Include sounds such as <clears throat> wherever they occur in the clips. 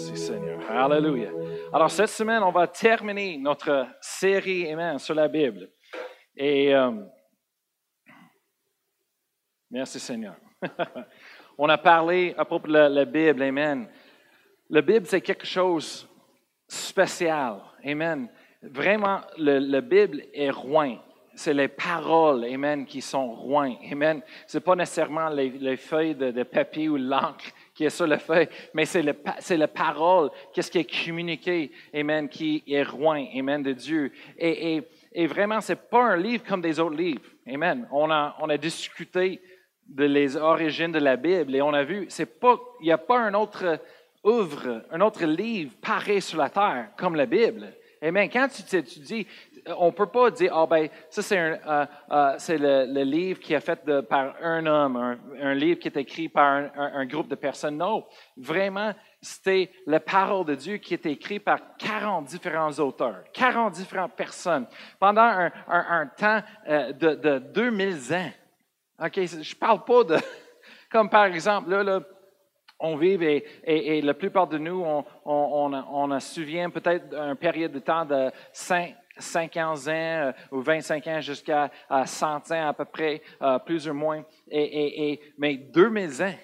Merci Seigneur. Alléluia. Alors cette semaine, on va terminer notre série Amen sur la Bible. Et euh, merci Seigneur. <laughs> on a parlé à propos de la, Bible. Amen. La Bible, c'est quelque chose de spécial. Amen. Vraiment, la Bible est roi. C'est les paroles, Amen, qui sont roi. Amen. Ce n'est pas nécessairement les, feuilles de, de papier ou l'encre qui est sur le feuille, mais c'est, le, c'est la parole, qu'est-ce qui est communiqué, Amen, qui est roi, Amen, de Dieu. Et, et, et vraiment, c'est pas un livre comme des autres livres, Amen. On a, on a discuté de les origines de la Bible et on a vu, c'est pas, il n'y a pas un autre œuvre, un autre livre pareil sur la terre comme la Bible. Amen. Quand tu, euh, on ne peut pas dire, ah ben, ça c'est, euh, euh, le, livre qui est fait par un homme, un, livre qui est écrit par un, groupe de personnes. Non, vraiment, c'était la parole de Dieu qui est écrite par 40 différents auteurs, 40 différentes personnes, pendant un, temps de, de 2000 ans. OK, je ne parle pas de, <laughs> comme par exemple, là, là on vit et, et, la plupart de nous, on, on, souvient peut-être d'une période de temps de 5, 50 ans euh, ou 25 ans jusqu'à 100 ans à peu près, euh, plus ou moins. Et, mais 2000 ans,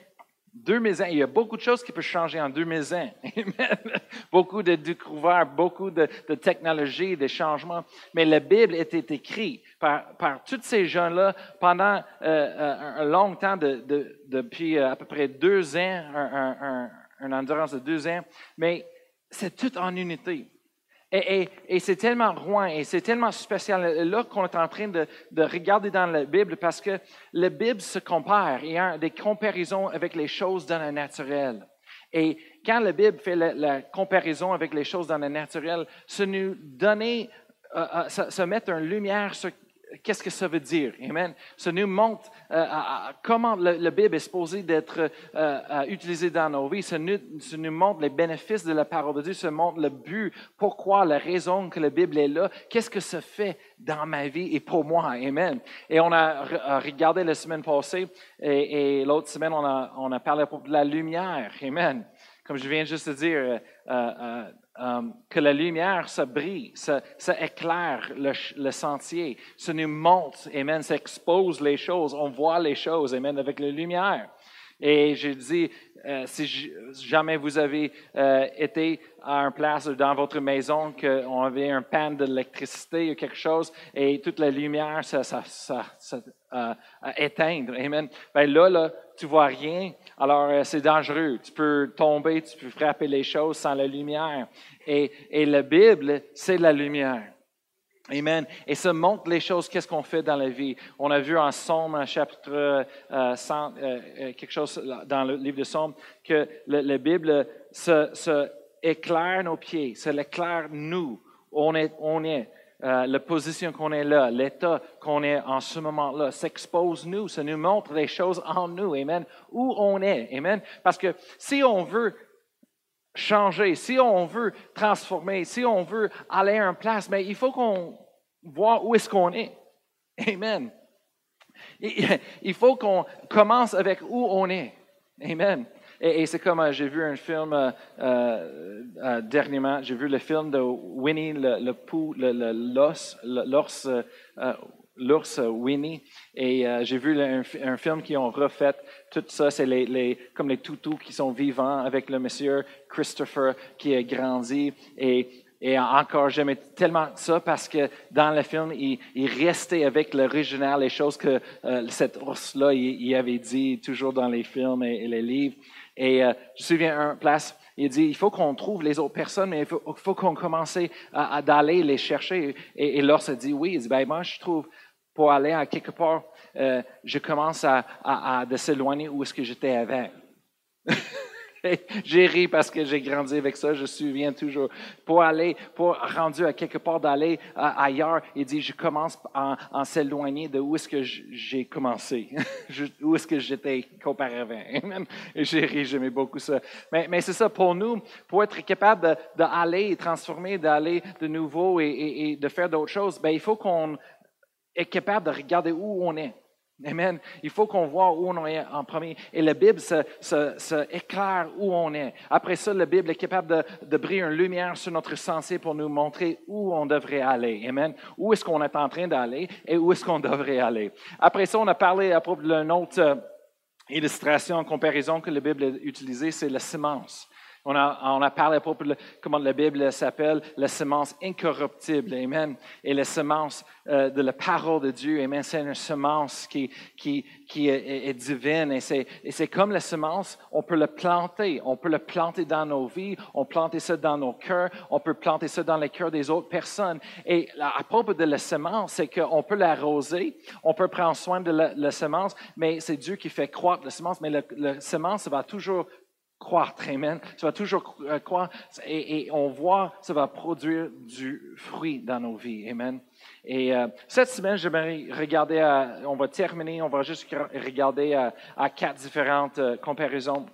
2000 ans, il y a beaucoup de choses qui peuvent changer en 2000 ans. <laughs> beaucoup de découvertes, beaucoup de, de technologies, de changements. Mais la Bible était écrite par, par tous ces gens-là pendant euh, un, long temps, de, depuis à peu près deux ans, un, une endurance de deux ans. Mais c'est tout en unité. Et, c'est tellement loin et c'est tellement spécial là qu'on est en train de, regarder dans la Bible parce que la Bible se compare. Il y a des comparaisons avec les choses dans le naturel. Et quand la Bible fait la, comparaison avec les choses dans le naturel, ça nous donne, euh, euh, ça, met une lumière sur qu'est-ce que ça veut dire? Amen. Ça nous montre euh, comment la Bible est supposée d'être euh, utilisée dans nos vies. Ça nous, nous, montre les bénéfices de la parole de Dieu. Ça montre le but, pourquoi, la raison que la Bible est là. Qu'est-ce que ça fait dans ma vie et pour moi? Amen. Et on a regardé la semaine passée et, l'autre semaine, on a, on a parlé de la lumière. Amen. Comme je viens juste de dire, euh, Um, que la lumière, ça brille, ça, éclaire le, sentier, ça nous montre, amen, ça expose les choses, on voit les choses, amen, avec la lumière. Et dis, euh, si jamais vous avez euh, été à un place dans votre maison qu'on avait un panne d'électricité ou quelque chose et toute la lumière, ça, ça, ça, ça euh, éteindre, amen. Ben là, là, tu vois rien, alors euh, c'est dangereux. Tu peux tomber, tu peux frapper les choses sans la lumière. Et, et la Bible, c'est la lumière. Amen. Et ça montre les choses, qu'est-ce qu'on fait dans la vie. On a vu en Somme, chapitre euh, 100, euh, euh, quelque chose dans le livre de Somme, que la Bible se, éclaire nos pieds, ça éclaire nous. On est, on est. Euh, la position qu'on est là, l'état qu'on est en ce moment-là, s'expose nous, ça nous montre les choses en nous, amen, où on est, amen. Parce que si on veut changer, si on veut transformer, si on veut aller une place, mais il faut qu'on voit où est-ce qu'on est. Amen. Il <laughs> faut qu'on commence avec où on est. Amen. Et, c'est comme euh, j'ai vu un film euh, euh, dernièrement, j'ai vu le film de Winnie le, le l'ours, l'ours Winnie, et j'ai vu un, film qui ont refait. Tout ça, c'est les, comme les toutous qui sont vivants avec le monsieur Christopher qui a grandi. Et encore, j'aimais tellement ça parce que dans le film, il, restait avec l'original, les choses que cet ours-là, il, avait dit toujours dans les films et les livres. Et euh, je me souviens, un place, il dit, il faut qu'on trouve les autres personnes, mais il faut, qu'on commence à, d'aller les chercher. Et, et l'ours a dit, oui, il dit, ben, moi, je trouve, pour aller à quelque part, euh, je commence à, à, à de s'éloigner où est-ce que j'étais avant. J'ai ri parce que j'ai grandi avec ça, je me souviens toujours. Pour aller, pour rendu à quelque part d'aller ailleurs, il dit, je commence en, en s'éloigner de où est-ce que j'ai commencé, <laughs> où est-ce que j'étais auparavant. J'ai ri, j'aimais beaucoup ça. Mais, c'est ça, pour nous, pour être capable d'aller et transformer, d'aller de nouveau et, de faire d'autres choses, ben, il faut qu'on est capable de regarder où on est. Amen. Il faut qu'on voit où on est en premier. Et la Bible se, éclaire où on est. Après ça, la Bible est capable de, de briller une lumière sur notre sensé pour nous montrer où on devrait aller. Amen. Où est-ce qu'on est en train d'aller et où est-ce qu'on devrait aller? Après ça, on a parlé à propos d'une autre euh, illustration, comparaison que la Bible a utilisée, c'est la semence. On a, on a parlé à propos de comment la Bible s'appelle, la semence incorruptible. Amen. Et la semence euh, de la parole de Dieu. Amen. C'est une semence qui, qui, qui est, divine. Et c'est, comme la semence, on peut le planter. On peut le planter dans nos vies. On peut planter ça dans nos cœurs. On peut planter ça dans les cœurs des autres personnes. Et à propos de la semence, c'est qu'on peut l'arroser. On peut prendre soin de la, la semence, mais c'est Dieu qui fait croître la semence. Mais la, la semence va toujours croître, amen. Ça va toujours euh, croître et, on voit, ça va produire du fruit dans nos vies, amen. Et euh, cette semaine, je vais regarder, on va terminer, on va juste regarder à, quatre différentes euh, comparaisons.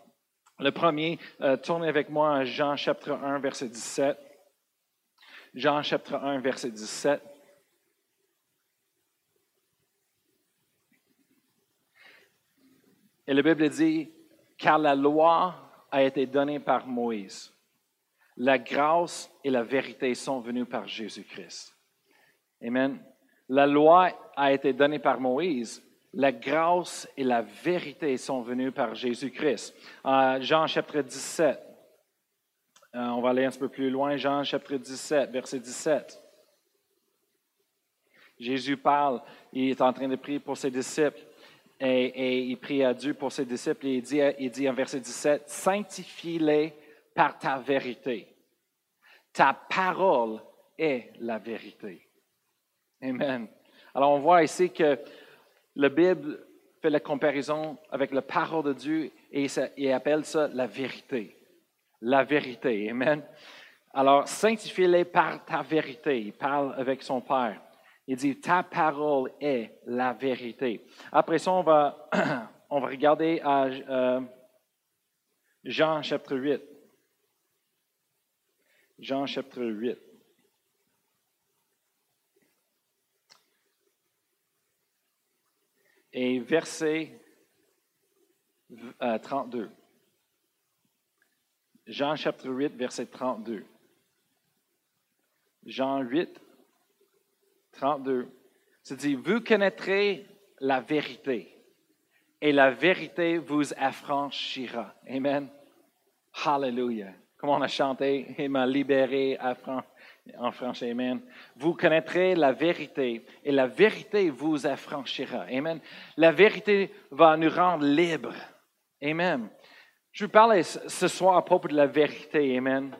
Le premier, tournez avec moi à Jean chapitre 1, verset 17. Jean chapitre 1, verset 17. Et la Bible dit, car la loi a été donné par Moïse. La grâce et la vérité sont venues par Jésus-Christ. Amen. La loi a été donnée par Moïse. La grâce et la vérité sont venues par Jésus-Christ. Euh, Jean chapitre 17. Euh, on va aller un peu plus loin. Jean chapitre 17, verset 17. Jésus parle, il est en train de prier pour ses disciples et, il prie à Dieu pour ses disciples et il dit, il dit en verset 17, Sanctifie-les par ta vérité. Ta parole est la vérité. Amen. Alors on voit ici que la Bible fait la comparaison avec la parole de Dieu et il appelle ça la vérité. La vérité. Amen. Alors, sanctifie-les par ta vérité. Il parle avec son Père. Il dit, ta parole est la vérité. Après ça, on va, <clears throat> on va regarder à euh, Jean chapitre 8. Jean chapitre 8. Et verset 32. Euh, Jean chapitre 8, verset 32. Jean 8, 32. C'est dit, vous connaîtrez la vérité et la vérité vous affranchira. Amen. Hallelujah. Comme on a chanté, il m'a libéré en français. Amen. Vous connaîtrez la vérité et la vérité vous affranchira. Amen. La vérité va nous rendre libres. Amen. Je vous parle ce soir à propos de la vérité. Amen.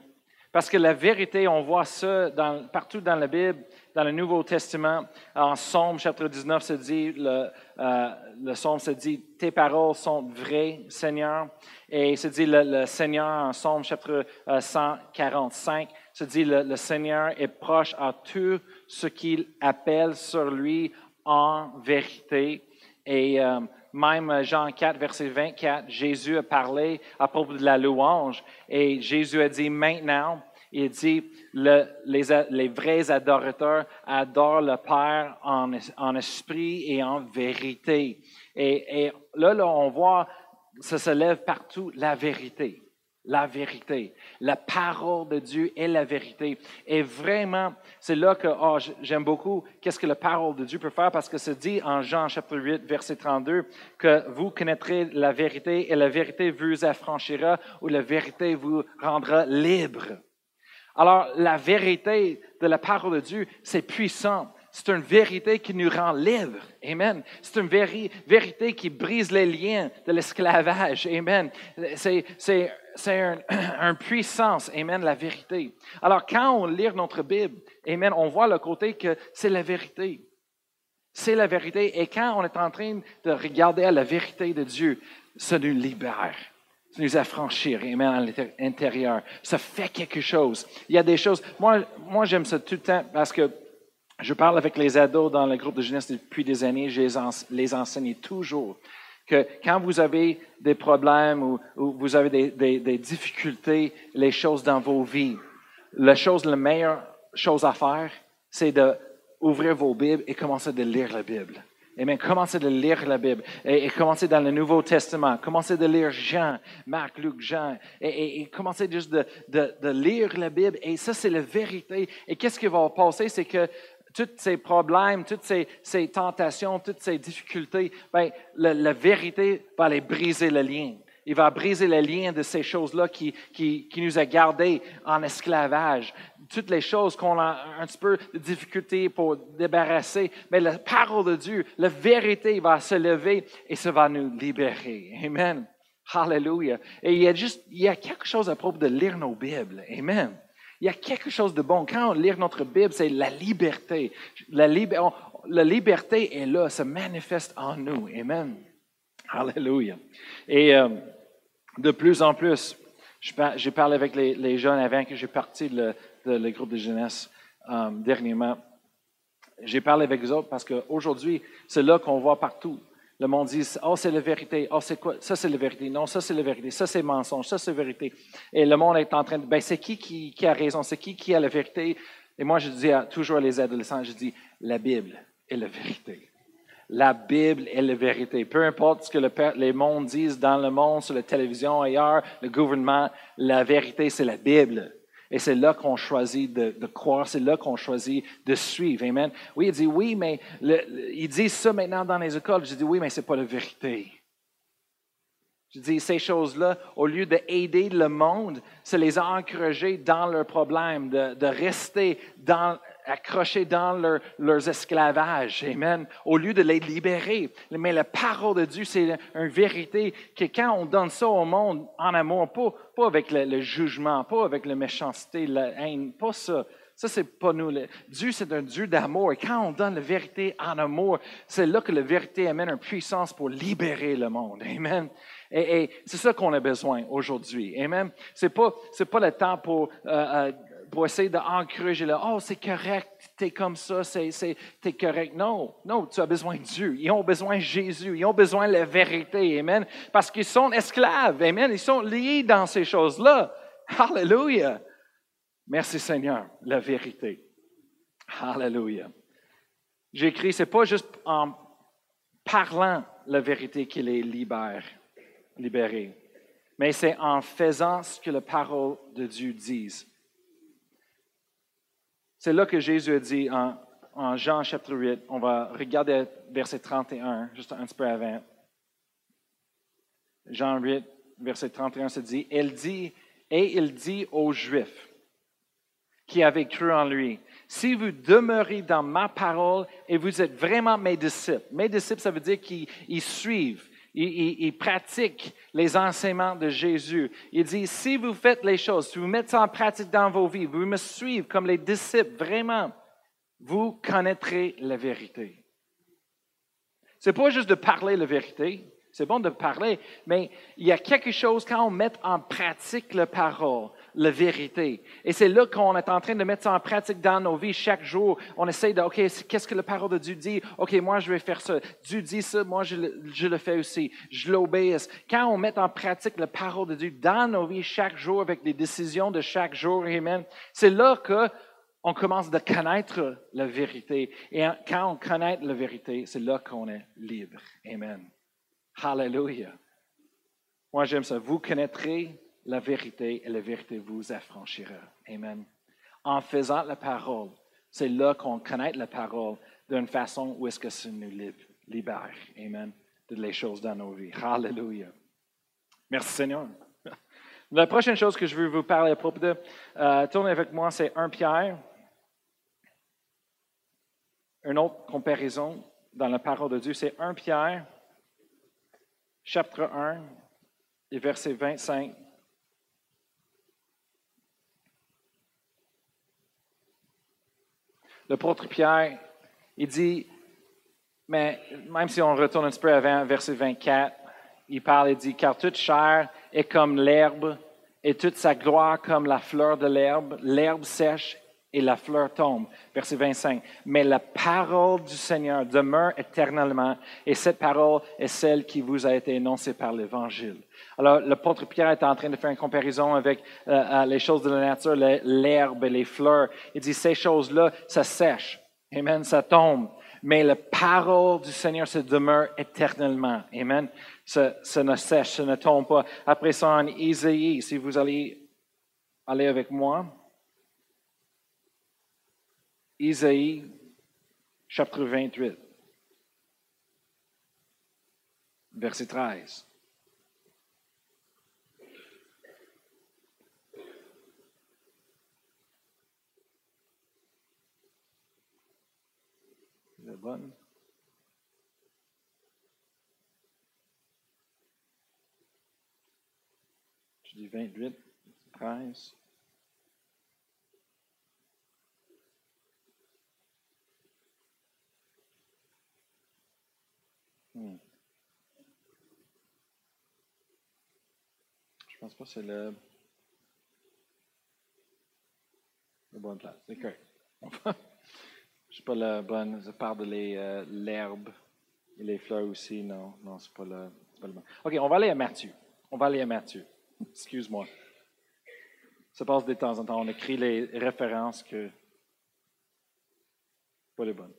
Parce que la vérité, on voit ça partout dans la Bible dans le Nouveau Testament, en Somme chapitre 19, se dit, le, euh, le se dit, tes paroles sont vraies, Seigneur. Et se dit, le, Seigneur, en Somme chapitre 145, euh, se dit, le, le Seigneur est proche à tout ce qu'il appelle sur lui en vérité. Et euh, même Jean 4, verset 24, Jésus a parlé à propos de la louange. Et Jésus a dit, maintenant, il dit, le, les, vrais adorateurs adorent le Père en, esprit et en vérité. Et, et là, là, on voit, ça se lève partout, la vérité. La vérité. La parole de Dieu est la vérité. Et vraiment, c'est là que oh, j'aime beaucoup qu'est-ce que la parole de Dieu peut faire parce que c'est dit en Jean chapitre 8, verset 32, que vous connaîtrez la vérité et la vérité vous affranchira ou la vérité vous rendra libre. Alors, la vérité de la parole de Dieu, c'est puissant. C'est une vérité qui nous rend libres. Amen. C'est une vérité qui brise les liens de l'esclavage. Amen. C'est, c'est <clears throat> un, puissance. Amen, la vérité. Alors, quand on lit notre Bible, Amen, on voit le côté que c'est la vérité. C'est la vérité. Et quand on est en train de regarder à la vérité de Dieu, ça nous libère nous affranchir, amen, à l'intérieur. Ça fait quelque chose. Il y a des choses. Moi, moi j'aime ça tout le temps parce que je parle avec les ados dans le groupe de jeunesse depuis des années. Je les, enseigne toujours que quand vous avez des problèmes ou, vous avez des, des, difficultés, les choses dans vos vies, la chose, la meilleure chose à faire, c'est d'ouvrir vos Bibles et commencer de lire la Bible. Amen. Commencez de lire la Bible et, commencez dans le Nouveau Testament. Commencez de lire Jean, Marc, Luc, Jean et, commencez juste de, de, lire la Bible. Et ça, c'est la vérité. Et qu'est-ce qui va passer? C'est que tous ces problèmes, toutes ces, tentations, toutes ces difficultés, la, la, vérité va aller briser le lien. Il va briser le lien de ces choses-là qui, qui, qui, nous a gardés en esclavage. Toutes les choses qu'on a un petit peu de difficulté pour débarrasser. Mais la parole de Dieu, la vérité va se lever et ça va nous libérer. Amen. Hallelujah. Et il y a juste, il y a quelque chose à propos de lire nos Bibles. Amen. Il y a quelque chose de bon. Quand on lit notre Bible, c'est la liberté. La, liberté est là, se manifeste en nous. Amen. Alléluia. Et euh, de plus en plus, j'ai parlé avec les, jeunes avant que j'ai parti de le, groupe de jeunesse euh, dernièrement. J'ai parlé avec eux autres parce qu'aujourd'hui, c'est là qu'on voit partout. Le monde dit, oh, c'est la vérité. Oh, c'est quoi? Ça, c'est la vérité. Non, ça, c'est la vérité. Ça, c'est mensonge. Ça, c'est vérité. Et le monde est en train de, ben, c'est qui, qui, a raison? C'est qui qui a la vérité? Et moi, je dis toujours à les adolescents, je dis, la Bible est la vérité. La Bible est la vérité. Peu importe ce que le, les mondes disent dans le monde, sur la télévision, ailleurs, le gouvernement, la vérité, c'est la Bible. Et c'est là qu'on choisit de, croire, c'est là qu'on choisit de suivre. Amen. Oui, il dit oui, mais il dit ça maintenant dans les écoles. Je dis oui, mais ce n'est pas la vérité. Je dis ces choses-là, au lieu d'aider le monde, c'est les encourager dans leurs problèmes, de, de rester dans accrochés dans leur, leurs esclavages. Amen. Au lieu de les libérer. Mais la parole de Dieu, c'est une vérité que quand on donne ça au monde en amour, pas, pas avec le, jugement, pas avec la méchanceté, la haine, pas ça. Ça, c'est pas nous. Dieu, c'est un Dieu d'amour. Et quand on donne la vérité en amour, c'est là que la vérité amène une puissance pour libérer le monde. Amen. Et, c'est ça qu'on a besoin aujourd'hui. Amen. C'est pas, pas le temps pour euh, euh, pour essayer d'encourager le Oh, c'est correct, tu es comme ça, c'est, es correct. Non, non, tu as besoin de Dieu. Ils ont besoin de Jésus. Ils ont besoin de la vérité. Amen. Parce qu'ils sont esclaves. Amen. Ils sont liés dans ces choses-là. Hallelujah. Merci Seigneur, la vérité. Hallelujah. J'écris, c'est pas juste en parlant la vérité qu'il est libère, libéré, mais c'est en faisant ce que la parole de Dieu dit. C'est là que Jésus a dit en, Jean chapitre 8, on va regarder verset 31, juste un petit peu avant. Jean 8, verset 31, se dit, elle dit, et il dit aux Juifs qui avaient cru en lui, si vous demeurez dans ma parole et vous êtes vraiment mes disciples, mes disciples, ça veut dire qu'ils suivent, il, pratique les enseignements de Jésus. Il dit, si vous faites les choses, si vous mettez ça en pratique dans vos vies, vous me suivez comme les disciples, vraiment, vous connaîtrez la vérité. C'est pas juste de parler la vérité, c'est bon de parler, mais il y a quelque chose quand on met en pratique la parole la vérité. Et c'est là qu'on est en train de mettre ça en pratique dans nos vies chaque jour. On essaie de, OK, qu'est-ce que la parole de Dieu dit? OK, moi, je vais faire ça. Dieu dit ça, moi, je le, fais aussi. Je l'obéis. Quand on met en pratique la parole de Dieu dans nos vies chaque jour avec les décisions de chaque jour, Amen, c'est là que on commence de connaître la vérité. Et quand on connaît la vérité, c'est là qu'on est libre. Amen. Hallelujah. Moi, j'aime ça. Vous connaîtrez la vérité et la vérité vous affranchira. Amen. En faisant la parole, c'est là qu'on connaît la parole d'une façon où est-ce que ça nous libère. Amen. De les choses dans nos vies. Hallelujah. Merci Seigneur. La prochaine chose que je veux vous parler à propos de, euh, tournez avec moi, c'est 1 Pierre. Une autre comparaison dans la parole de Dieu, c'est 1 Pierre, chapitre 1, et verset 25 l'apôtre Pierre, il dit, mais même si on retourne un petit peu avant, verset 24, il parle et dit, car toute chair est comme l'herbe et toute sa gloire comme la fleur de l'herbe. L'herbe sèche et la fleur tombe. Verset 25. Mais la parole du Seigneur demeure éternellement et cette parole est celle qui vous a été énoncée par l'Évangile. Alors, l'apôtre Pierre est en train de faire une comparaison avec euh, les choses de la nature, l'herbe et les fleurs. Il dit, ces choses-là, ça sèche. Amen, ça tombe. Mais la parole du Seigneur se demeure éternellement. Amen. Ça, ne sèche, ça ne tombe pas. Après ça, en Isaïe, si vous allez aller avec moi, Isaïe, chapitre 28, verset 13. La bonne. Je dis 28, 13. Hmm. Je pense pas que c'est le, la bonne place. C'est. <laughs> Je sais pas la bonne. Je parle de euh, l'herbe et les fleurs aussi. Non, non, c'est pas, le, pas le bon. OK, on va aller à Matthieu. On va aller à Matthieu. <laughs> Excuse-moi. Ça passe de temps en temps. On écrit les références que. Pas les bonnes.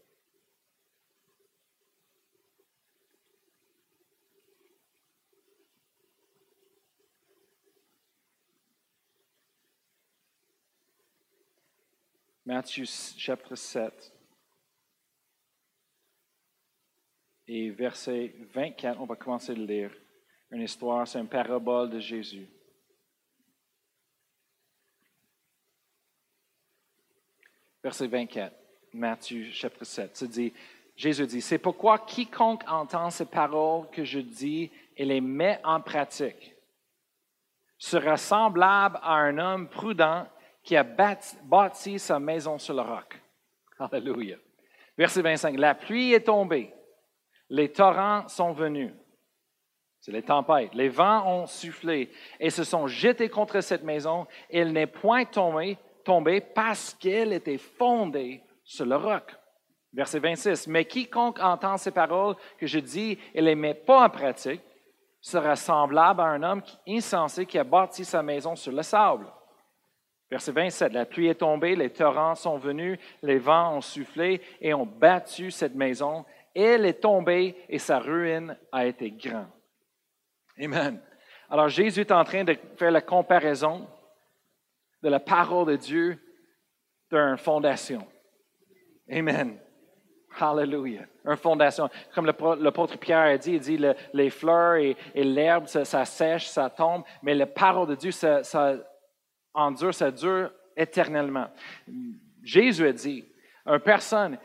Matthieu chapitre 7 et verset 24, on va commencer à lire. Une histoire, c'est une parabole de Jésus. Verset 24, Matthieu chapitre 7, ça dit, Jésus dit, c'est pourquoi quiconque entend ces paroles que je dis et les met en pratique sera semblable à un homme prudent qui a bâti, sa maison sur le roc. Alléluia. Verset 25. La pluie est tombée, les torrents sont venus. C'est les tempêtes. Les vents ont soufflé et se sont jetés contre cette maison. Elle n'est point tombée, tombée parce qu'elle était fondée sur le roc. Verset 26. Mais quiconque entend ces paroles que je dis et les met pas en pratique sera semblable à un homme insensé qui a bâti sa maison sur le sable. Verset 27, la pluie est tombée, les torrents sont venus, les vents ont soufflé et ont battu cette maison. Elle est tombée et sa ruine a été grande. Amen. Alors Jésus est en train de faire la comparaison de la parole de Dieu d'une fondation. Amen. Hallelujah. Une fondation. Comme l'apôtre Pierre a dit, il dit les fleurs et, l'herbe, ça, sèche, ça tombe, mais la parole de Dieu, ça endure, ça dure éternellement. Jésus a dit, une personne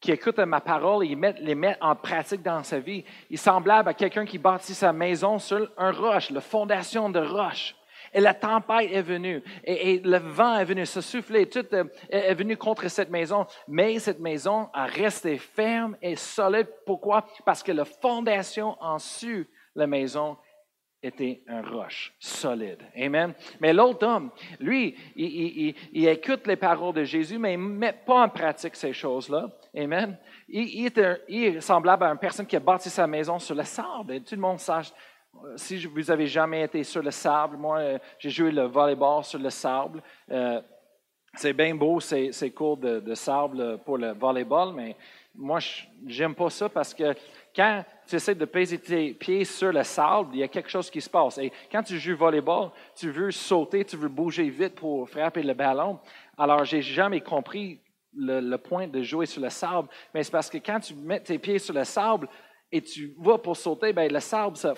qui écoute ma parole et les met en pratique dans sa vie, il est semblable à quelqu'un qui bâtit sa maison sur un roche, la fondation de roche. Et la tempête est venue, et, le vent est venu se souffler, tout est venu contre cette maison, mais cette maison a resté ferme et solide. Pourquoi? Parce que la fondation en dessus la maison était un roche solide. Amen. Mais l'autre homme, lui, il, écoute les paroles de Jésus, mais il ne met pas en pratique ces choses-là. Amen. Il, est, semblable à une personne qui a bâti sa maison sur le sable. Tout le monde sache, si vous avez jamais été sur le sable, moi, euh, j'ai joué le volleyball sur le sable. Euh, c'est bien beau ces, cours de, de, sable pour le volleyball, mais moi, j'aime pas ça parce que quand tu essaies de peser tes pieds sur le sable, il y a quelque chose qui se passe. Et quand tu joues volleyball, tu veux sauter, tu veux bouger vite pour frapper le ballon. Alors, j'ai jamais compris le, point de jouer sur le sable, mais c'est parce que quand tu mets tes pieds sur le sable et tu vas pour sauter, ben le sable, ça,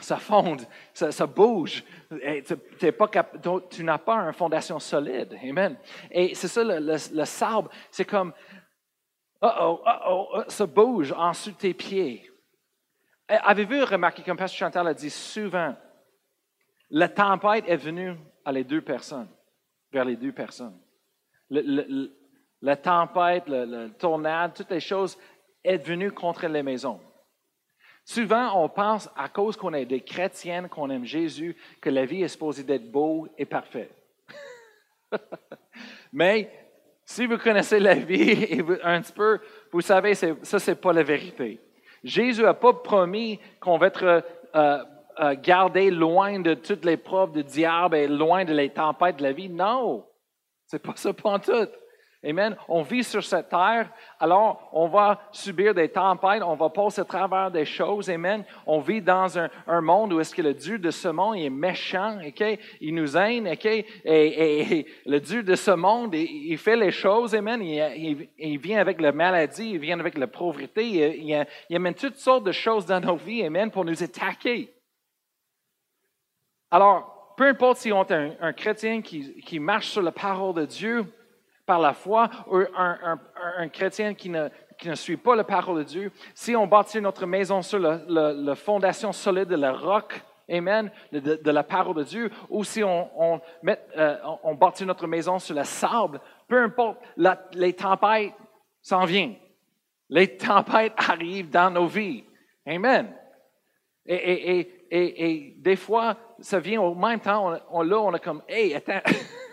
ça fonde, ça, bouge. Tu, pas tu n'as pas une fondation solide. Amen. Et c'est ça, le, le sable, c'est comme oh, oh, oh, ça bouge en dessous de tes pieds. Eh, avez-vous remarqué, comme Pasteur Chantal a dit souvent, la tempête est venue à les deux personnes, vers les deux personnes. la tempête, le, tornade, toutes les choses est venue contre les maisons. Souvent, on pense, à cause qu'on est des chrétiennes, qu'on aime Jésus, que la vie est supposée d'être beau et parfaite. <laughs> Mais si vous connaissez la vie <laughs> un petit peu, vous savez, ça, ce n'est pas la vérité. Jésus n'a pas promis qu'on va être euh, euh, gardé loin de toutes les preuves du diable et loin de les tempêtes de la vie. Non, c'est pas ça pour tout. Amen. On vit sur cette terre, alors on va subir des tempêtes, on va passer à travers des choses. Amen. On vit dans un, monde où est-ce que le Dieu de ce monde est méchant, ok? Il nous aime, ok? Et, le Dieu de ce monde, il, fait les choses, amen. Il, vient avec la maladie, il vient avec la pauvreté, il, il amène toutes sortes de choses dans nos vies, amen, pour nous attaquer. Alors, peu importe si on est un, chrétien qui marche sur la parole de Dieu, par la foi, ou un, chrétien qui ne, qui ne, suit pas la parole de Dieu, si on bâtit notre maison sur la, fondation solide de la roc, Amen, de, la parole de Dieu, ou si on, on, met, euh, on bâtit notre maison sur le sable, peu importe, les tempêtes s'en viennent. Les tempêtes arrivent dans nos vies. Amen. Et, et, et, et, des fois, ça vient au même temps, on, on là, on est comme, hey, attends. <laughs>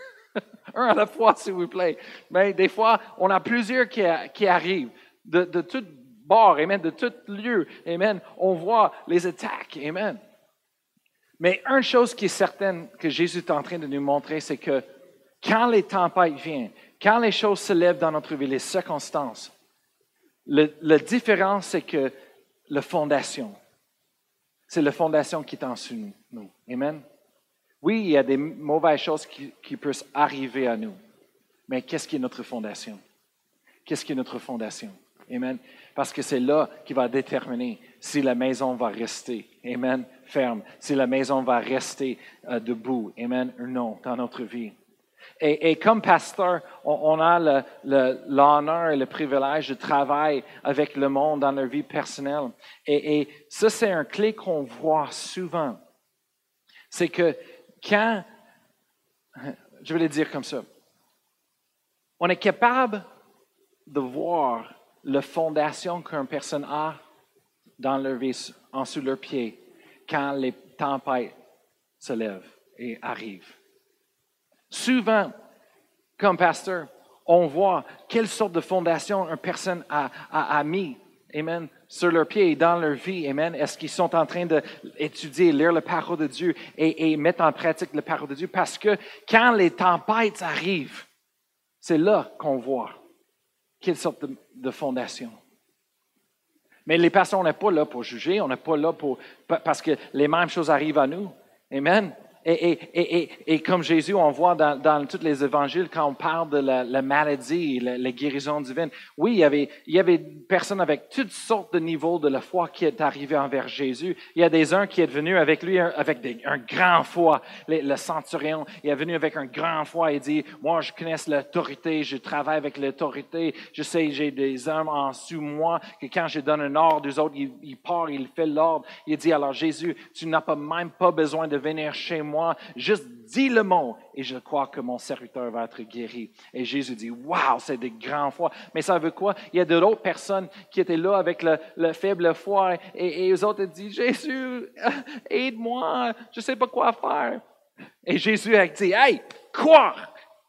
un à la fois, s'il vous plaît. Mais des fois, on a plusieurs qui, arrivent de, de tout bord, amen, de tout lieu, amen. On voit les attaques, amen. Mais une chose qui est certaine que Jésus est en train de nous montrer, c'est que quand les tempêtes viennent, quand les choses se lèvent dans notre vie, les circonstances, la différence, c'est que la fondation, c'est la fondation qui est en dessous de nous. Amen. Oui, il y a des mauvaises choses qui, peuvent arriver à nous. Mais qu'est-ce qui est notre fondation? Qu'est-ce qui est notre fondation? Amen. Parce que c'est là qui va déterminer si la maison va rester, Amen, ferme, si la maison va rester euh, debout, Amen, ou non, dans notre vie. Et, comme pasteur, on, a l'honneur et le privilège de travailler avec le monde dans notre vie personnelle. Et, et ça, c'est un clé qu'on voit souvent. C'est que quand, je vais le dire comme ça, on est capable de voir la fondation qu'une personne a dans leur vie, en de leurs pieds, quand les tempêtes se lèvent et arrivent. Souvent, comme pasteur, on voit quelle sorte de fondation une personne a mis. Amen, sur leurs pieds et dans leur vie. Amen. Est-ce qu'ils sont en train d'étudier, lire la parole de Dieu et, mettre en pratique la parole de Dieu? Parce que quand les tempêtes arrivent, c'est là qu'on voit quelle sorte de, fondation. Mais les personnes, on n'est pas là pour juger, on n'est pas là pour, parce que les mêmes choses arrivent à nous. Amen. Et, comme Jésus, on voit dans, tous les évangiles, quand on parle de la, maladie, la, la, guérison divine, oui, il y, avait, il y avait personnes avec toutes sortes de niveaux de la foi qui est arrivé envers Jésus. Il y a des uns qui est venu avec lui avec un grand foi. Le, centurion, il est venu avec un grand foi et dit, moi, je connais l'autorité, je travaille avec l'autorité, je sais, j'ai des hommes en dessous moi, que quand je donne un ordre aux autres, il, il part, il fait l'ordre. Il dit, alors Jésus, tu n'as pas même pas besoin de venir chez moi juste dis le mot et je crois que mon serviteur va être guéri. Et Jésus dit, waouh, c'est des grands foi. Mais ça veut quoi? Il y a d'autres personnes qui étaient là avec le, faible foi et, et les autres disent, Jésus, <laughs> aide-moi, je sais pas quoi faire. Et Jésus a dit, hey, quoi?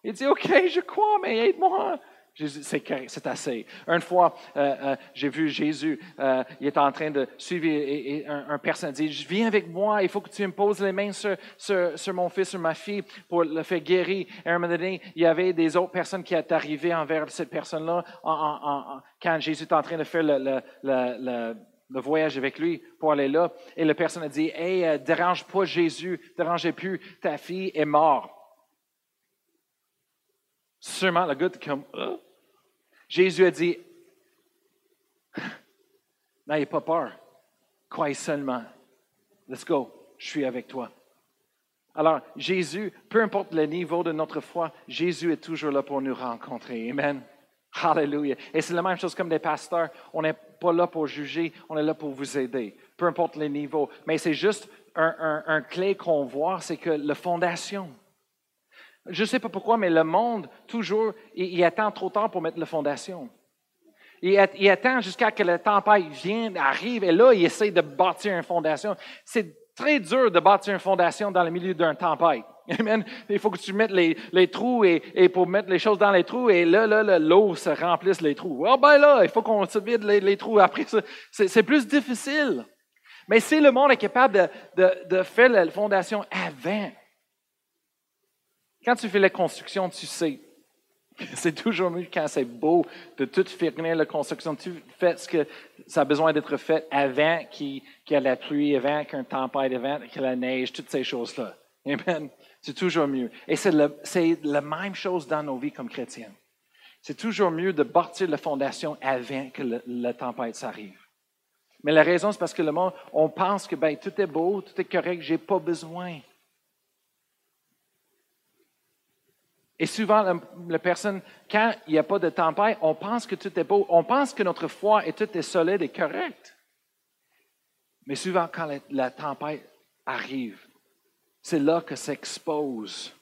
Il dit, OK, je crois, mais aide-moi c'est assez. Une fois, euh, euh, j'ai vu Jésus, euh, il était en train de suivre et, un, personne dit, viens avec moi, il faut que tu me poses les mains sur, sur, mon fils, sur ma fille pour le faire guérir. Et à un moment donné, il y avait des autres personnes qui étaient arrivées envers cette personne-là quand Jésus était en train de faire le, le, voyage avec lui pour aller là. Et la personne a dit, hey, dérange pas Jésus, dérangez plus, ta fille est morte. Sûrement, le gars est comme, oh. Jésus a dit, <laughs> n'ayez pas peur, croyez seulement. Let's go, je suis avec toi. Alors, Jésus, peu importe le niveau de notre foi, Jésus est toujours là pour nous rencontrer. Amen. Hallelujah. Et c'est la même chose comme des pasteurs. On n'est pas là pour juger, on est là pour vous aider, peu importe le niveau. Mais c'est juste un, un clé qu'on voit, c'est que la fondation, je ne sais pas pourquoi, mais le monde, toujours, il, attend trop tard pour mettre la fondation. Il, attend jusqu'à que le tempête vienne, arrive, et là, il essaie de bâtir une fondation. C'est très dur de bâtir une fondation dans le milieu d'un tempête. <laughs> Amen. Il faut que tu mettes les, trous et, pour mettre les choses dans les trous, et là, là, l'eau se remplisse les trous. Ah ben là, il faut qu'on se vide les, trous après. C'est plus difficile. Mais si le monde est capable de faire la fondation avant, quand tu fais la construction, tu sais <laughs> C'est toujours mieux quand c'est beau de tout finir la construction. Tu fais ce que ça a besoin d'être fait avant qu'il y ait la pluie, avant qu'il y ait une tempête, avant qu'il y ait la neige, toutes ces choses-là. Amen. C'est toujours mieux. Et c'est la même chose dans nos vies comme chrétiens. C'est toujours mieux de bâtir la fondation avant que la tempête s'arrive. Mais la raison, c'est parce que le monde, on pense que ben, tout est beau, tout est correct, je n'ai pas besoin. Et souvent, la, personne, quand il n'y a pas de tempête, on pense que tout est beau. On pense que notre foi et tout est solide et correct. Mais souvent, quand la, tempête arrive, c'est là que s'expose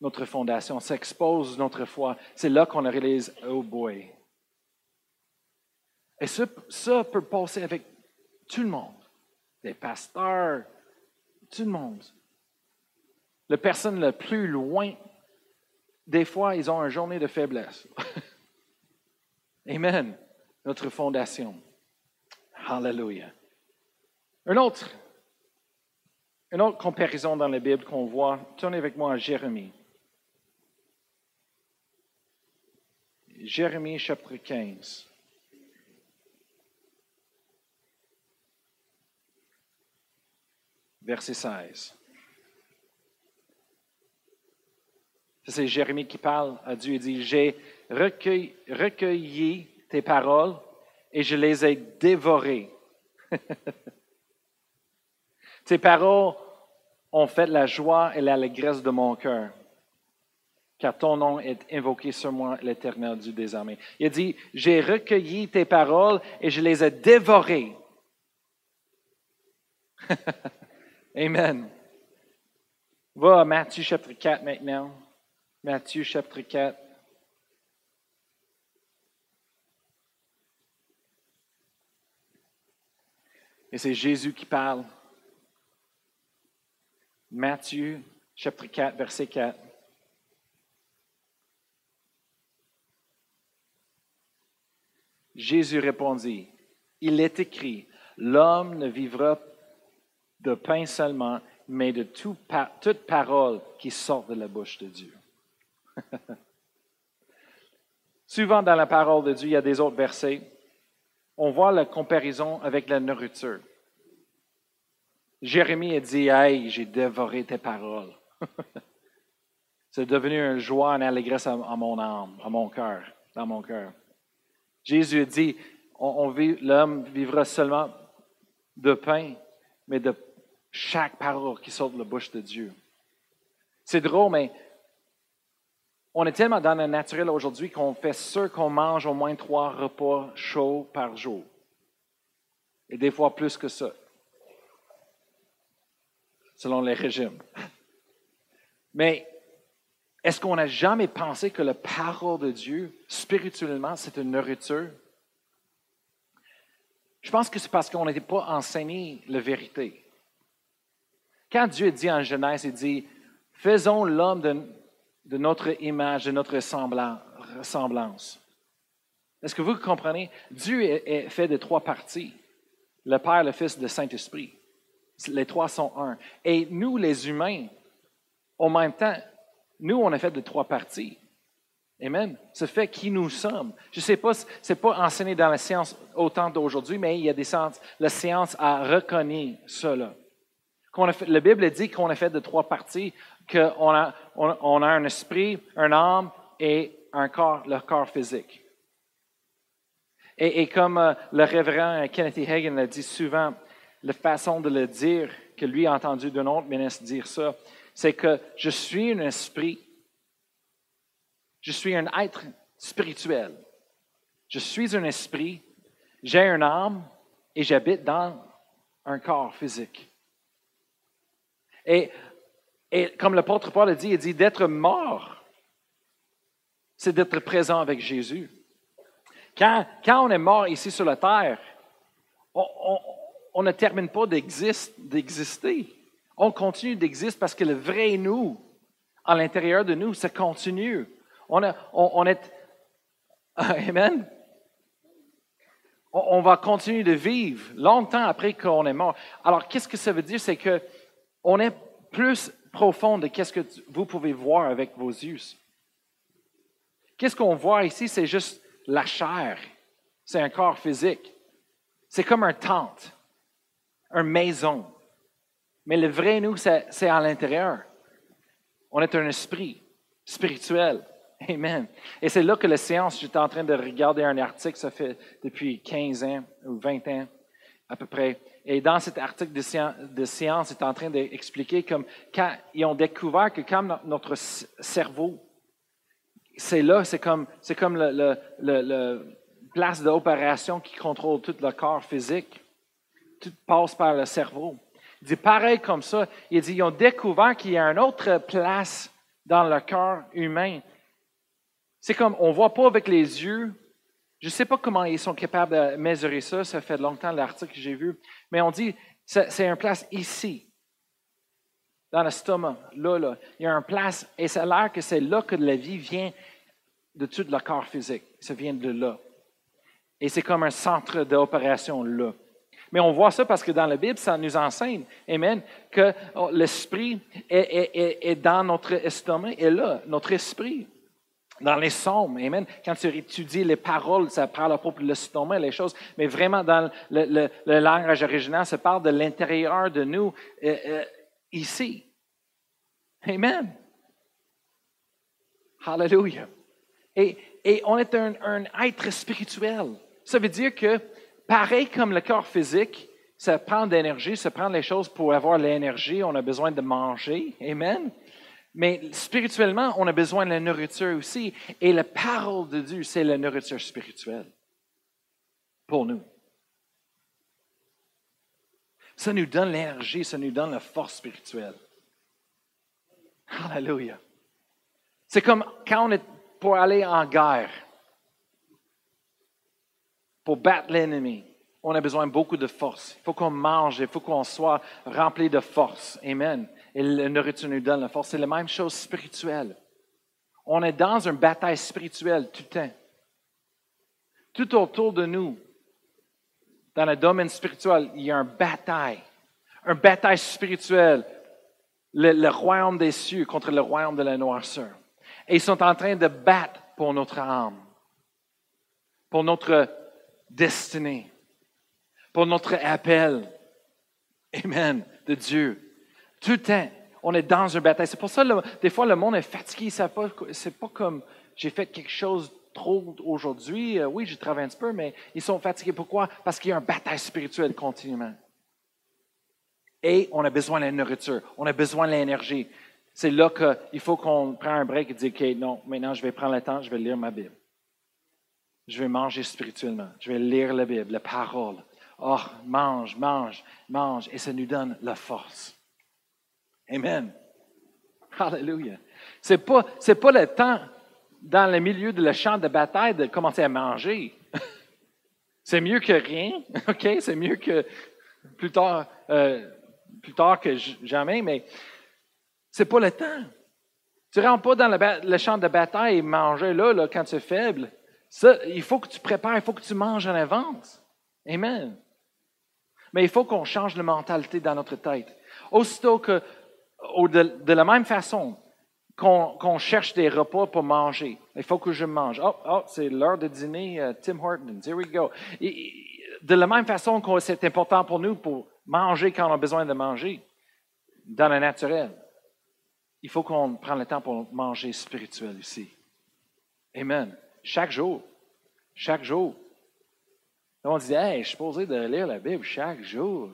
notre fondation, s'expose notre foi. C'est là qu'on réalise, oh boy. Et ça, ça peut passer avec tout le monde. Des pasteurs, tout le monde. La personne la plus loin des fois, ils ont une journée de faiblesse. <laughs> Amen. Notre fondation. Hallelujah. Un autre, une autre comparaison dans la Bible qu'on voit, tournez avec moi à Jérémie. Jérémie chapitre 15. Verset 16. C'est Jérémie qui parle à Dieu. Il dit, j'ai recueilli, tes paroles et je les ai dévorées. <laughs> tes paroles ont fait la joie et l'allégresse de mon cœur, car ton nom est invoqué sur moi, l'Éternel du désarmé. Il dit, j'ai recueilli tes paroles et je les ai dévorées. <laughs> Amen. Va à Matthieu chapitre 4 maintenant. Matthieu chapitre 4. Et c'est Jésus qui parle. Matthieu chapitre 4, verset 4. Jésus répondit, Il est écrit, l'homme ne vivra de pain seulement, mais de toute parole qui sort de la bouche de Dieu. <laughs> Souvent dans la parole de Dieu, il y a des autres versets. On voit la comparaison avec la nourriture. Jérémie a dit Hey, j'ai dévoré tes paroles. <laughs> C'est devenu une joie, une allégresse à, mon âme, à mon cœur, dans mon cœur. Jésus dit on, L'homme vivra seulement de pain, mais de chaque parole qui sort de la bouche de Dieu. C'est drôle, mais on est tellement dans le naturel aujourd'hui qu'on fait sûr qu'on mange au moins trois repas chauds par jour. Et des fois plus que ça, selon les régimes. Mais est-ce qu'on n'a jamais pensé que la parole de Dieu, spirituellement, c'est une nourriture? Je pense que c'est parce qu'on n'était pas enseigné la vérité. Quand Dieu dit en Genèse, il dit, faisons l'homme de de notre image, de notre ressemblance. Est-ce que vous comprenez? Dieu est fait de trois parties. Le Père, le Fils, le Saint-Esprit. Les trois sont un. Et nous, les humains, en même temps, nous, on est fait de trois parties. Amen. Ce fait qui nous sommes. Je ne sais pas, ce n'est pas enseigné dans la science autant d'aujourd'hui, mais il y a des sciences. La science a reconnu cela. la Bible dit qu'on est fait de trois parties qu'on a, on, a un esprit, un âme et un corps, le corps physique. Et, comme euh, le révérend Kenneth Hagen l'a dit souvent, la façon de le dire, que lui a entendu d'un autre ministre dire ça, c'est que je suis un esprit, je suis un être spirituel. Je suis un esprit, j'ai un âme et j'habite dans un corps physique. Et et comme l'apôtre Paul a dit, il dit d'être mort, c'est d'être présent avec Jésus. Quand, quand, on est mort ici sur la terre, on, ne termine pas d'exister. On continue d'exister parce que le vrai nous, à l'intérieur de nous, ça continue. On, on est. <laughs> Amen. On, va continuer de vivre longtemps après qu'on est mort. Alors, qu'est-ce que ça veut dire? C'est qu'on est plus profonde de qu'est-ce que vous pouvez voir avec vos yeux. Qu'est-ce qu'on voit ici? C'est juste la chair. C'est un corps physique. C'est comme un tente, une maison. Mais le vrai nous, c'est à l'intérieur. On est un esprit spirituel. <laughs> Amen. Et c'est là que la séance, j'étais en train de regarder un article, ça fait depuis 15 ans ou 20 ans à peu près. Et dans cet article de science, de science est en train d'expliquer comme quand ils ont découvert que comme notre cerveau, c'est là, c'est comme, c'est comme le, le, place d'opération qui contrôle tout le corps physique. Tout passe par le cerveau. Il dit pareil comme ça. Il dit ils ont découvert qu'il y a une autre place dans le corps humain. C'est comme on ne voit pas avec les yeux. Je ne sais pas comment ils sont capables de mesurer ça. Ça fait longtemps l'article que j'ai vu. Mais on dit c'est une place ici, dans l'estomac, là, là. Il y a une place, et ça a l'air que c'est là que la vie vient de tout le corps physique. Ça vient de là. Et c'est comme un centre d'opération là. Mais on voit ça parce que dans la Bible, ça nous enseigne, Amen, que oh, l'esprit est, dans notre estomac, et là, notre esprit. Dans les psaumes, Amen. Quand tu étudies les paroles, ça parle à propos de l'estomac, les choses, mais vraiment dans le, langage original, ça parle de l'intérieur de nous, euh, euh, ici. Amen. Hallelujah. Et, on est un, un être spirituel. Ça veut dire que pareil comme le corps physique, ça prend de l'énergie, ça prend les choses pour avoir l'énergie, on a besoin de manger. Amen. Mais spirituellement, on a besoin de la nourriture aussi. Et la parole de Dieu, c'est la nourriture spirituelle pour nous. Ça nous donne l'énergie, ça nous donne la force spirituelle. Hallelujah. C'est comme quand on est pour aller en guerre pour battre l'ennemi, on a besoin de beaucoup de force. Il faut qu'on mange, il faut qu'on soit rempli de force. Amen. Et la nourriture nous donne la force. C'est la même chose spirituelle. On est dans une bataille spirituelle tout le temps. Tout autour de nous, dans le domaine spirituel, il y a une bataille. Une bataille spirituelle. Le, le royaume des cieux contre le royaume de la noirceur. Et ils sont en train de battre pour notre âme, pour notre destinée, pour notre appel. Amen. De Dieu. Tout le temps, on est dans une bataille. C'est pour ça que des fois, le monde est fatigué. Ce n'est pas, comme j'ai fait quelque chose trop aujourd'hui. Euh, oui, j'ai travaillé un petit peu, mais ils sont fatigués. Pourquoi? Parce qu'il y a une bataille spirituelle continuellement. Et on a besoin de la nourriture. On a besoin de l'énergie. C'est là qu'il faut qu'on prenne un break et dire, OK, non, maintenant je vais prendre le temps, je vais lire ma Bible. Je vais manger spirituellement. Je vais lire la Bible, la parole. Oh, mange, mange, mange. Et ça nous donne la force. Amen. Hallelujah. C'est pas, pas le temps dans le milieu de le champ de bataille de commencer à manger. <laughs> c'est mieux que rien, <laughs> OK? C'est mieux que plus tard, euh, plus tard que jamais, mais c'est pas le temps. Tu ne rentres pas dans le, champ de bataille et manger là, là quand tu es faible. Ça, il faut que tu prépares, il faut que tu manges en avance. Amen. Mais il faut qu'on change de mentalité dans notre tête. Aussitôt que, de, la même façon qu'on cherche des repas pour manger, il faut que je mange. Oh, oh c'est l'heure de dîner, euh, Tim Hortons, here we go. de la même façon que c'est important pour nous pour manger quand on a besoin de manger, dans le naturel, il faut qu'on prenne le temps pour manger spirituel aussi. Amen. Chaque jour. Chaque jour. On dit, hey, je suis posé de lire la Bible chaque jour.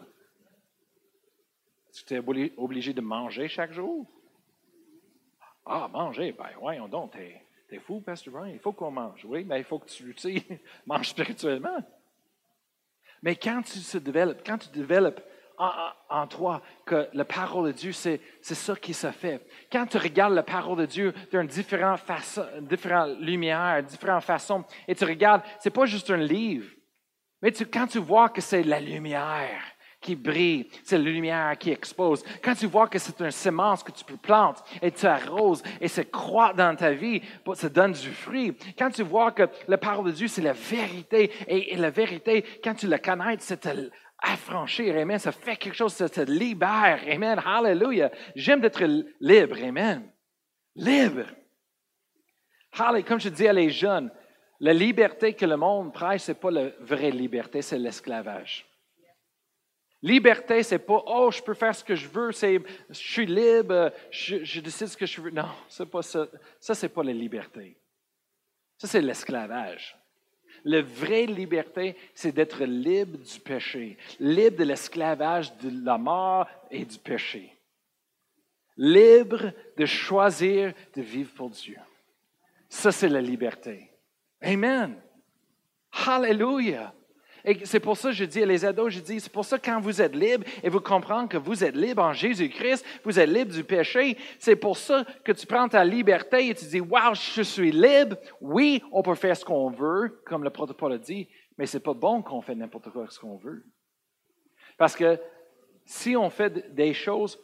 Tu es obligé de manger chaque jour? Ah, manger, ben voyons donc, t'es, es fou, Pastor Brian, il faut qu'on mange. Oui, mais il faut que tu, tu sais, <laughs> manges spirituellement. Mais quand tu se développes, quand tu développes en, toi que la parole de Dieu, c'est, ça qui se fait. Quand tu regardes la parole de Dieu d'une différente façon, différentes lumières, différentes façons, et tu regardes, c'est pas juste un livre, mais quand tu vois que c'est la lumière qui brille, c'est la lumière qui expose. Quand tu vois que c'est une semence que tu peux planter et tu arroses et ça croît dans ta vie, ça donne du fruit. Quand tu vois que la parole de Dieu, c'est la vérité et, la vérité, quand tu la connais, c'est affranchir, Amen. Ça fait quelque chose, ça te libère, Amen. Hallelujah. J'aime d'être libre, Amen. Libre. Comme je dis à les jeunes, la liberté que le monde prêche, ce n'est pas la vraie liberté, c'est l'esclavage. Liberté, c'est pas oh, je peux faire ce que je veux, c'est je suis libre, je, décide ce que je veux. Non, c'est pas ça. Ça, c'est pas la liberté. Ça, c'est l'esclavage. La vraie liberté, c'est d'être libre du péché, libre de l'esclavage de la mort et du péché. Libre de choisir de vivre pour Dieu. Ça, c'est la liberté. Amen. Hallelujah. Et c'est pour ça que je dis à les ados, je dis, c'est pour ça que quand vous êtes libre et vous comprenez que vous êtes libre en Jésus-Christ, vous êtes libre du péché, c'est pour ça que tu prends ta liberté et tu dis, wow, je suis libre. Oui, on peut faire ce qu'on veut, comme le protocole dit, mais c'est pas bon qu'on fait n'importe quoi ce qu'on veut. Parce que si on fait des choses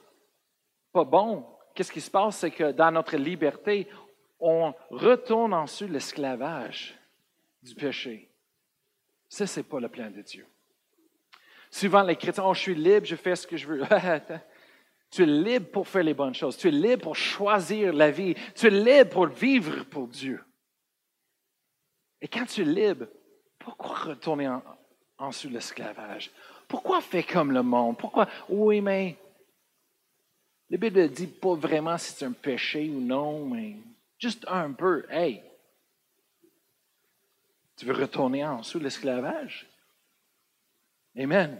pas bonnes, qu'est-ce qui se passe? C'est que dans notre liberté, on retourne ensuite l'esclavage du péché. Ça, ce n'est pas le plan de Dieu. Souvent, les chrétiens, oh, je suis libre, je fais ce que je veux. <laughs> tu es libre pour faire les bonnes choses. Tu es libre pour choisir la vie. Tu es libre pour vivre pour Dieu. Et quand tu es libre, pourquoi retourner en, en sous l'esclavage? Pourquoi faire comme le monde? Pourquoi? Oui, mais la Bible ne dit pas vraiment si c'est un péché ou non, mais juste un peu. Hey, tu veux retourner en dessous de l'esclavage? Amen.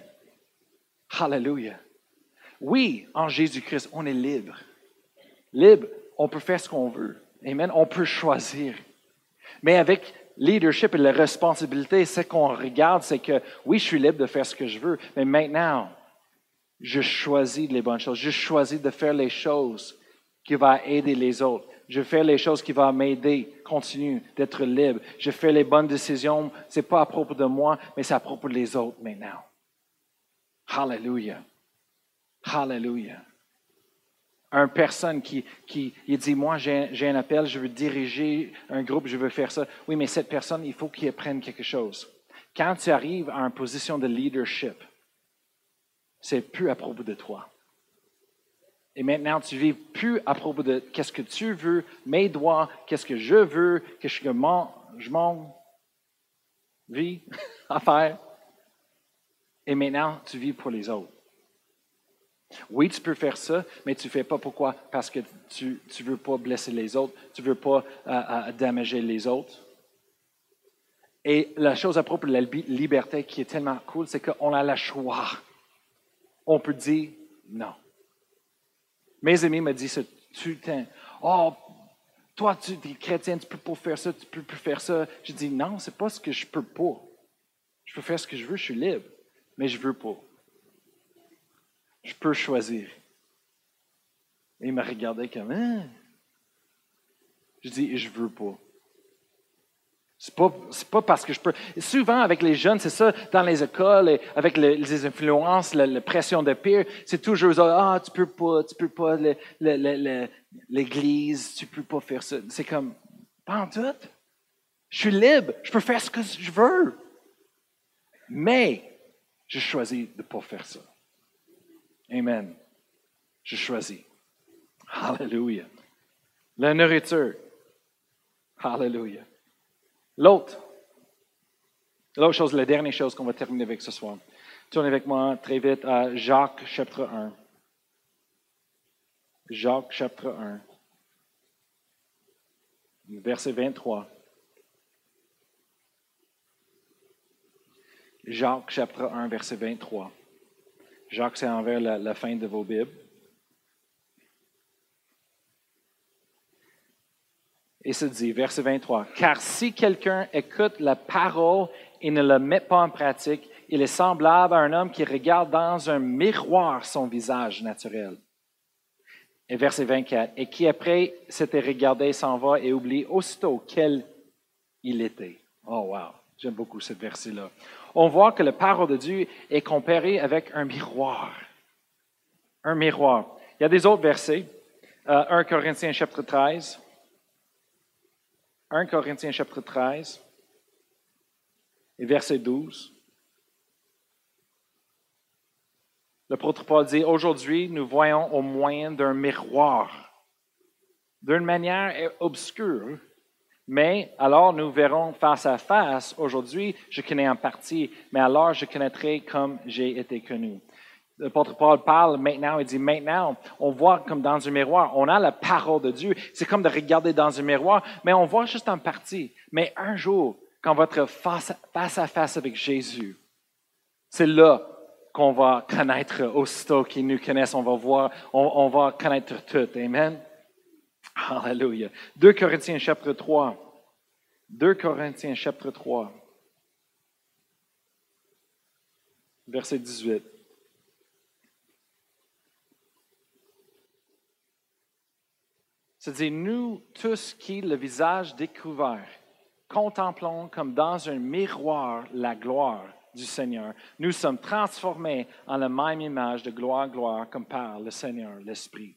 Hallelujah. Oui, en Jésus-Christ, on est libre. Libre, on peut faire ce qu'on veut. Amen. On peut choisir. Mais avec leadership et la responsabilité, ce qu'on regarde, c'est que oui, je suis libre de faire ce que je veux, mais maintenant, je choisis les bonnes choses. Je choisis de faire les choses qui vont aider les autres. Je fais les choses qui vont m'aider, continue d'être libre. Je fais les bonnes décisions. Ce n'est pas à propos de moi, mais c'est à propos des autres maintenant. Hallelujah. Hallelujah. Une personne qui, dit, moi j'ai un appel, je veux diriger un groupe, je veux faire ça. Oui, mais cette personne, il faut qu'il apprenne quelque chose. Quand tu arrives à une position de leadership, c'est plus à propos de toi. Et maintenant, tu ne vis plus à propos de qu'est-ce que tu veux, mes droits, qu'est-ce que je veux, qu'est-ce que je m'en vis <laughs> à faire. Et maintenant, tu vis pour les autres. Oui, tu peux faire ça, mais tu ne fais pas pourquoi? Parce que tu ne veux pas blesser les autres, tu ne veux pas euh, euh les autres. Et la chose à propos de la liberté qui est tellement cool, c'est qu'on a le choix. On peut dire non. Mes amis me disent tu le Oh, toi, tu es chrétien, tu peux pas faire ça, tu peux plus faire ça. Je dis non, ce n'est pas ce que je peux pas. Je peux faire ce que je veux, je suis libre, mais je veux pas. Je peux choisir. Et il me regardait comme, hein? Je dis, je veux pas. Ce n'est pas, parce que je peux. Souvent, avec les jeunes, c'est ça, dans les écoles, et avec les, influences, la, pression de pire, c'est toujours Ah, tu peux pas, tu peux pas, l'Église, tu peux pas faire ça. C'est comme, pas en tout. Je suis libre, je peux faire ce que je veux. Mais, je choisis de ne pas faire ça. Amen. Je choisis. Hallelujah. La nourriture. Hallelujah. L'autre, l'autre chose, la dernière chose qu'on va terminer avec ce soir. Tournez avec moi très vite à Jacques chapitre 1. Jacques chapitre 1, verset 23. Jacques chapitre 1, verset 23. Jacques, c'est envers la fin de vos Bibles. Et se dit, verset 23, Car si quelqu'un écoute la parole et ne la met pas en pratique, il est semblable à un homme qui regarde dans un miroir son visage naturel. Et verset 24, et qui après s'était regardé s'en va et oublie aussitôt quel il était. Oh wow, j'aime beaucoup ce verset-là. On voit que la parole de Dieu est comparée avec un miroir. Un miroir. Il y a des autres versets. 1 euh, Corinthiens chapitre 13. 1 Corinthiens chapitre 13 et verset 12. Le L'apôtre Paul dit, aujourd'hui, nous voyons au moyen d'un miroir, d'une manière obscure, Mais alors nous verrons face à face. Aujourd'hui, je connais en partie, mais alors je connaîtrai comme j'ai été connu. L'apôtre Paul parle maintenant, il dit maintenant, on voit comme dans un miroir, on a la parole de Dieu. C'est comme de regarder dans un miroir, mais on voit juste en partie. Mais un jour, quand votre face, face à face avec Jésus, c'est là qu'on va connaître aussitôt qu'ils nous connaissent, on va voir, on, va connaître tout. Amen. Alléluia. 2 Corinthiens chapitre 3. 2 Corinthiens chapitre 3. Verset 18. C'est dit, nous tous qui, le visage découvert, contemplons comme dans un miroir la gloire du Seigneur, nous sommes transformés en la même image de gloire gloire comme par le Seigneur, l'Esprit.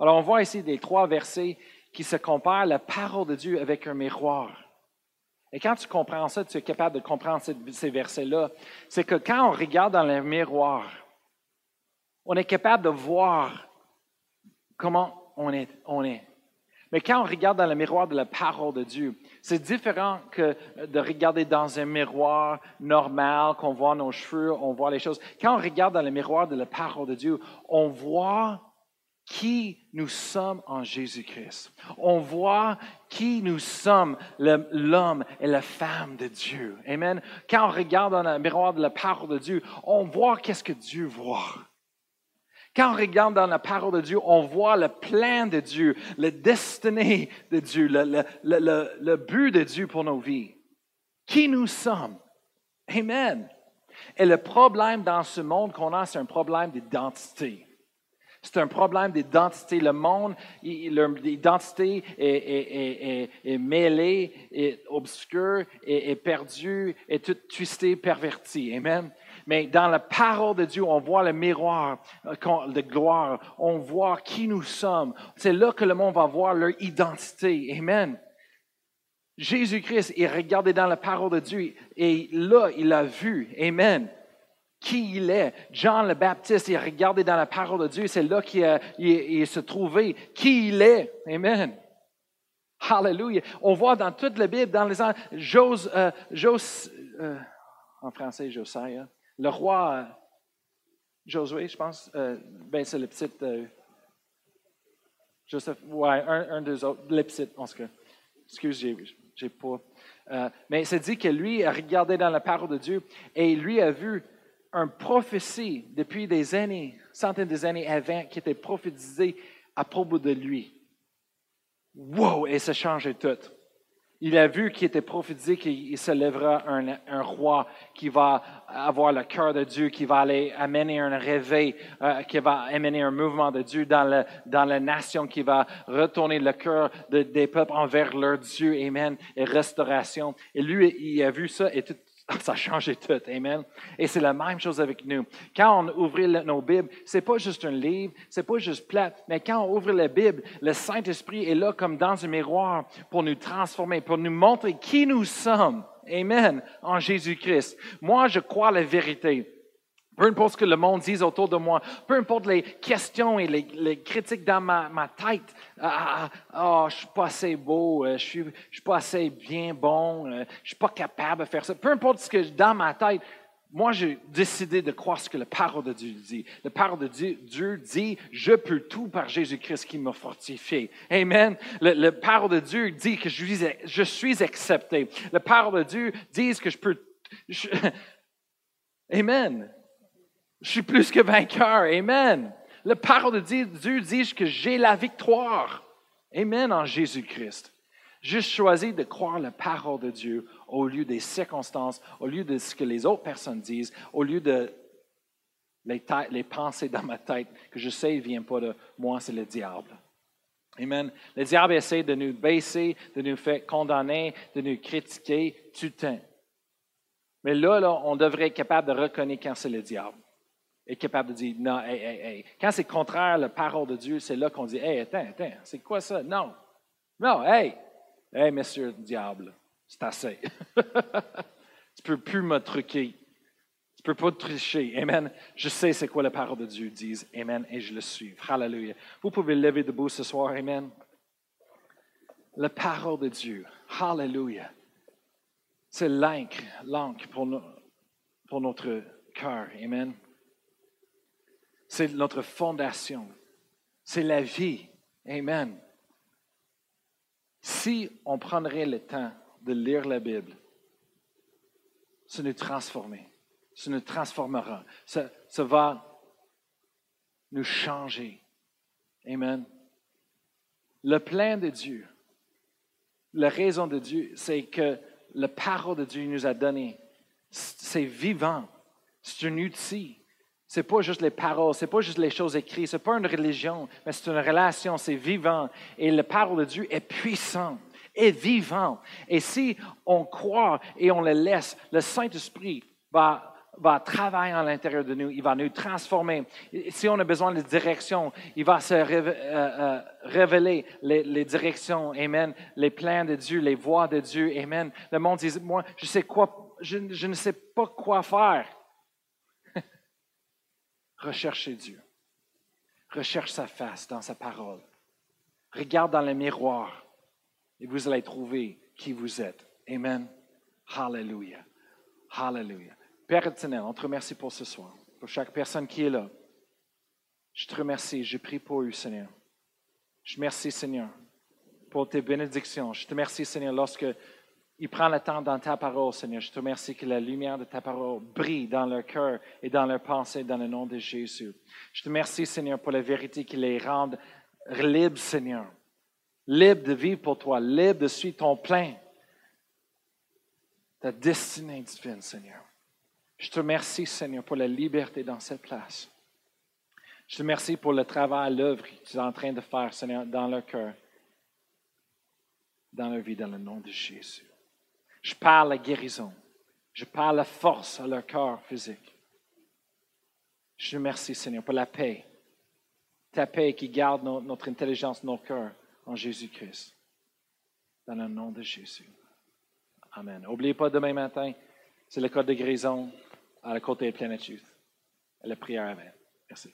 Alors on voit ici des trois versets qui se comparent la parole de Dieu avec un miroir. Et quand tu comprends ça, tu es capable de comprendre ces versets-là. C'est que quand on regarde dans le miroir, on est capable de voir comment on est. On est. Mais quand on regarde dans le miroir de la parole de Dieu, c'est différent que de regarder dans un miroir normal, qu'on voit nos cheveux, on voit les choses. Quand on regarde dans le miroir de la parole de Dieu, on voit qui nous sommes en Jésus-Christ. On voit qui nous sommes, l'homme et la femme de Dieu. Amen. Quand on regarde dans le miroir de la parole de Dieu, on voit qu'est-ce que Dieu voit. Quand on regarde dans la parole de Dieu, on voit le plan de Dieu, le destinée de Dieu, le, but de Dieu pour nos vies. Qui nous sommes. Amen. Et le problème dans ce monde qu'on a, c'est un problème d'identité. C'est un problème d'identité. Le monde, l'identité est, est, mêlée, est obscure, est, perdue, est toute twistée, pervertie. Amen. Mais dans la parole de Dieu, on voit le miroir euh, de gloire. On voit qui nous sommes. C'est là que le monde va voir leur identité. Amen. Jésus-Christ, il regardait dans la parole de Dieu et là, il a vu. Amen qui il est. Jean le Baptiste, il regardait dans la parole de Dieu, c'est là qu'il se trouvait, qui il est. Amen. Hallelujah. On voit dans toute la Bible, dans les Jos, euh, euh, en français, Josiah, le roi euh, Josué, je pense, euh, ben c'est le petit euh, Joseph, ouais, un, un des autres, le petit, en tout cas. Excuse, j'ai, j'ai pas. mais c'est dit que lui a regardé dans la parole de Dieu et lui a vu une prophétie depuis des années, centaines d'années avant, qui était prophétisée à propos de lui. Wow! Et ça changeait tout. Il a vu qu'il était prophétisé qu'il se lèvera un, roi qui va avoir le cœur de Dieu, qui va aller amener un réveil, euh, qui va amener un mouvement de Dieu dans, le, dans la nation, qui va retourner le cœur des peuples envers leur Dieu. Amen. Et restauration. Et lui, il a vu ça et tout, <laughs> ça a changé tout. Amen. Et c'est la même chose avec nous. Quand on ouvre nos Bibles, c'est pas juste un livre, c'est pas juste plat, mais quand on ouvre la Bible, le Saint-Esprit est là comme dans un miroir pour nous transformer, pour nous montrer qui nous sommes. Amen. En Jésus-Christ. Moi, je crois la vérité. Peu importe ce que le monde dise autour de moi, peu importe les questions et les, critiques dans ma, tête, ah, ah, ah, je suis pas assez beau, euh, je suis, je suis pas assez bien bon, euh, je suis pas capable de faire ça. Peu importe ce que dans ma tête, moi j'ai décidé de croire ce que la parole de Dieu dit. La parole de Dieu, dit, je peux tout par Jésus-Christ qui m'a fortifié. Amen. La parole de Dieu dit que je suis, je suis accepté. La parole de Dieu dit que je peux... <laughs> Amen. Je suis plus que vainqueur. Amen. La parole de Dieu dit que j'ai la victoire. Amen en Jésus-Christ. Juste choisi de croire la parole de Dieu au lieu des circonstances, au lieu de ce que les autres personnes disent, au lieu de les, pensées dans ma tête que je sais ne viennent pas de moi, c'est le diable. Amen. Le diable essaie de nous baisser, de nous faire condamner, de nous critiquer tout le. Mais là, on devrait être capable de reconnaître quand c'est le diable est capable de dire non, hey, hey, hey. Quand c'est contraire à la parole de Dieu, c'est là qu'on dit Hey, attends, attends, c'est quoi ça? Non. Non, hey, hey, monsieur diable, c'est assez. <laughs> tu peux plus me truquer. Tu peux pas tricher. Amen. Je sais c'est quoi la parole de Dieu dit. Amen. Et je le suis. Hallelujah. Vous pouvez lever debout ce soir. Amen. La parole de Dieu. Hallelujah. C'est l'encre, l'encre pour, no- pour notre cœur. Amen. C'est notre fondation. C'est la vie. Amen. Si on prendrait le temps de lire la Bible, ça nous transformer. Ça nous transformera. Ça, va nous changer. Amen. Le plein de Dieu, la raison de Dieu, c'est que la parole de Dieu nous a donné. C'est vivant. C'est un outil. C'est pas juste les paroles, c'est pas juste les choses écrites, c'est pas une religion, mais c'est une relation, c'est vivant. Et la parole de Dieu est puissante, est vivante. Et si on croit et on le laisse, le Saint-Esprit va, va travailler à l'intérieur de nous, il va nous transformer. Si on a besoin de direction, il va se euh, euh, révéler les, les directions, Amen, les plans de Dieu, les voies de Dieu, Amen. Le monde dit, moi, je sais quoi, je ne sais pas quoi faire. Recherchez Dieu. Recherche sa face dans sa parole. Regarde dans le miroir et vous allez trouver qui vous êtes. Amen. Hallelujah. Hallelujah. Père éternel, on te remercie pour ce soir, pour chaque personne qui est là. Je te remercie, je prie pour eux, Seigneur. Je te remercie, Seigneur, pour tes bénédictions. Je te remercie, Seigneur, lorsque ils prennent le temps dans ta parole, Seigneur. Je te remercie que la lumière de ta parole brille dans leur cœur et dans leur pensée dans le nom de Jésus. Je te remercie, Seigneur, pour la vérité qui les rend libres, Seigneur. Libres de vivre pour toi, libres de suivre ton plein, ta destinée divine, Seigneur. Je te remercie, Seigneur, pour la liberté dans cette place. Je te remercie pour le travail, l'œuvre que tu es en train de faire, Seigneur, dans leur cœur, dans leur vie, dans le nom de Jésus. Je parle la guérison. Je parle la force à leur cœur physique. Je te remercie, Seigneur, pour la paix. Ta paix qui garde no- notre intelligence, nos cœurs en Jésus-Christ. Dans le nom de Jésus. Amen. N'oubliez pas demain matin, c'est le code de guérison à la côté de Planet Youth. La prière. Amen. Merci.